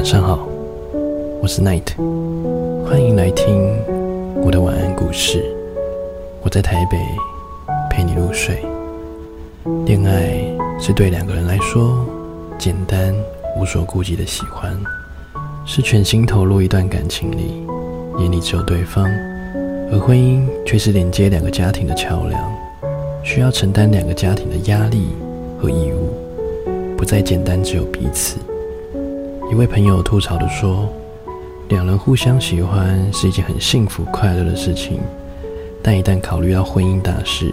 晚上好，我是 Night，欢迎来听我的晚安故事。我在台北陪你入睡。恋爱是对两个人来说简单无所顾忌的喜欢，是全心投入一段感情里，眼里只有对方；而婚姻却是连接两个家庭的桥梁，需要承担两个家庭的压力和义务，不再简单只有彼此。一位朋友吐槽的说：“两人互相喜欢是一件很幸福快乐的事情，但一旦考虑到婚姻大事，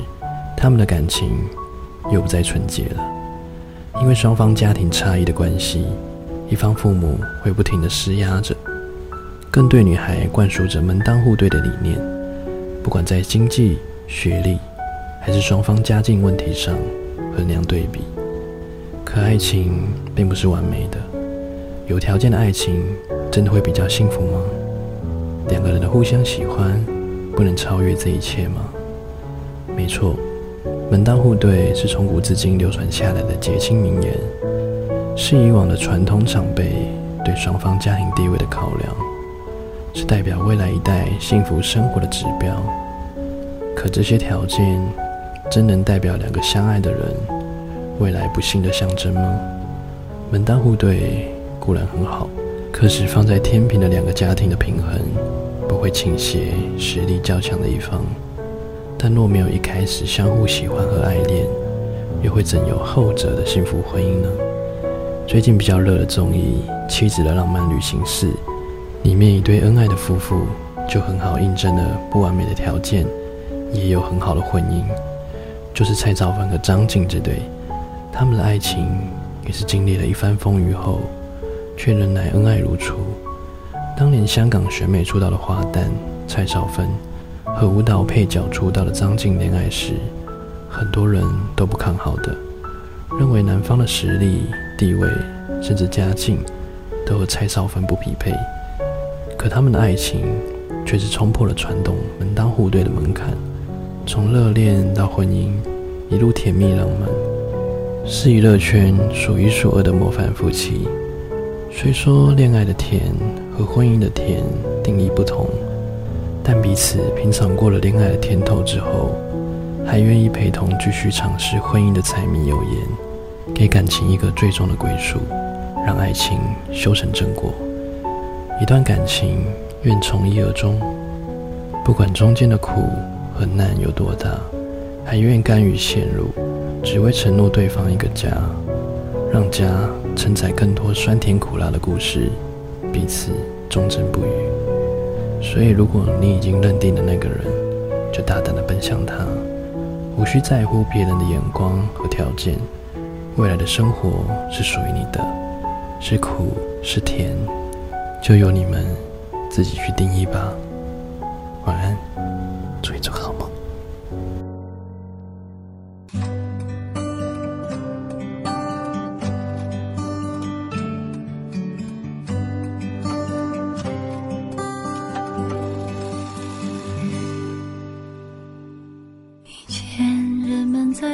他们的感情又不再纯洁了。因为双方家庭差异的关系，一方父母会不停的施压着，更对女孩灌输着门当户对的理念，不管在经济、学历，还是双方家境问题上衡量对比。可爱情并不是完美的。”有条件的爱情真的会比较幸福吗？两个人的互相喜欢不能超越这一切吗？没错，门当户对是从古至今流传下来的结亲名言，是以往的传统长辈对双方家庭地位的考量，是代表未来一代幸福生活的指标。可这些条件真能代表两个相爱的人未来不幸的象征吗？门当户对。固然很好，可是放在天平的两个家庭的平衡，不会倾斜实力较强的一方。但若没有一开始相互喜欢和爱恋，又会怎有后者的幸福婚姻呢？最近比较热的综艺《妻子的浪漫旅行室》，里面一对恩爱的夫妇，就很好印证了不完美的条件也有很好的婚姻，就是蔡少芬和张晋这对，他们的爱情也是经历了一番风雨后。却仍然恩爱如初。当年香港选美出道的花旦蔡少芬和舞蹈配角出道的张晋恋爱时，很多人都不看好的，认为男方的实力、地位甚至家境都和蔡少芬不匹配。可他们的爱情却是冲破了传统门当户对的门槛，从热恋到婚姻，一路甜蜜浪漫，是娱乐圈数一数二的模范夫妻。虽说恋爱的甜和婚姻的甜定义不同，但彼此品尝过了恋爱的甜头之后，还愿意陪同继续尝试婚姻的柴米油盐，给感情一个最终的归宿，让爱情修成正果。一段感情愿从一而终，不管中间的苦和难有多大，还愿甘于陷入，只为承诺对方一个家。让家承载更多酸甜苦辣的故事，彼此忠贞不渝。所以，如果你已经认定了那个人，就大胆的奔向他，无需在乎别人的眼光和条件。未来的生活是属于你的，是苦是甜，就由你们自己去定义吧。晚安，祝你做好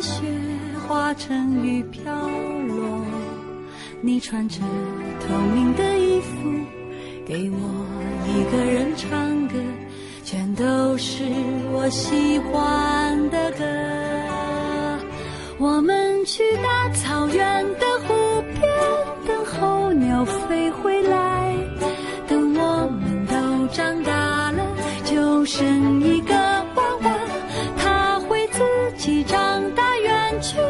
雪化成雨飘落，你穿着透明的衣服，给我一个人唱歌，全都是我喜欢的歌。我们去大草原的湖边，等候鸟飞回来，等我们都长大了，就生一个。开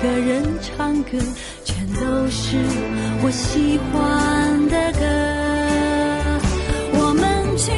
一个人唱歌，全都是我喜欢的歌。我们去